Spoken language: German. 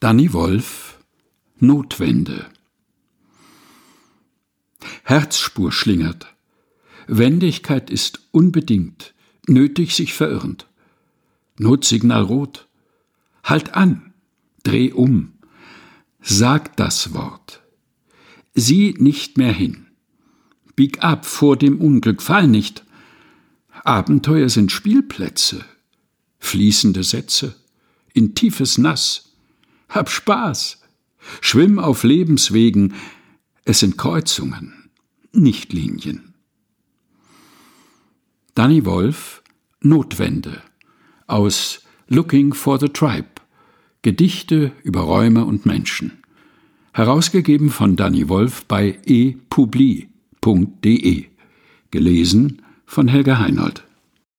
Danny Wolf Notwende Herzspur schlingert. Wendigkeit ist unbedingt, nötig sich verirrend. Notsignal rot. Halt an, dreh um, sag das Wort. Sieh nicht mehr hin. Bieg ab vor dem Unglück, fall nicht. Abenteuer sind Spielplätze, fließende Sätze, in tiefes Nass. Hab Spaß, schwimm auf Lebenswegen, es sind Kreuzungen, nicht Linien. Danny Wolf Notwende aus Looking for the Tribe Gedichte über Räume und Menschen. Herausgegeben von Danny Wolf bei epubli.de. Gelesen von Helga Heinold.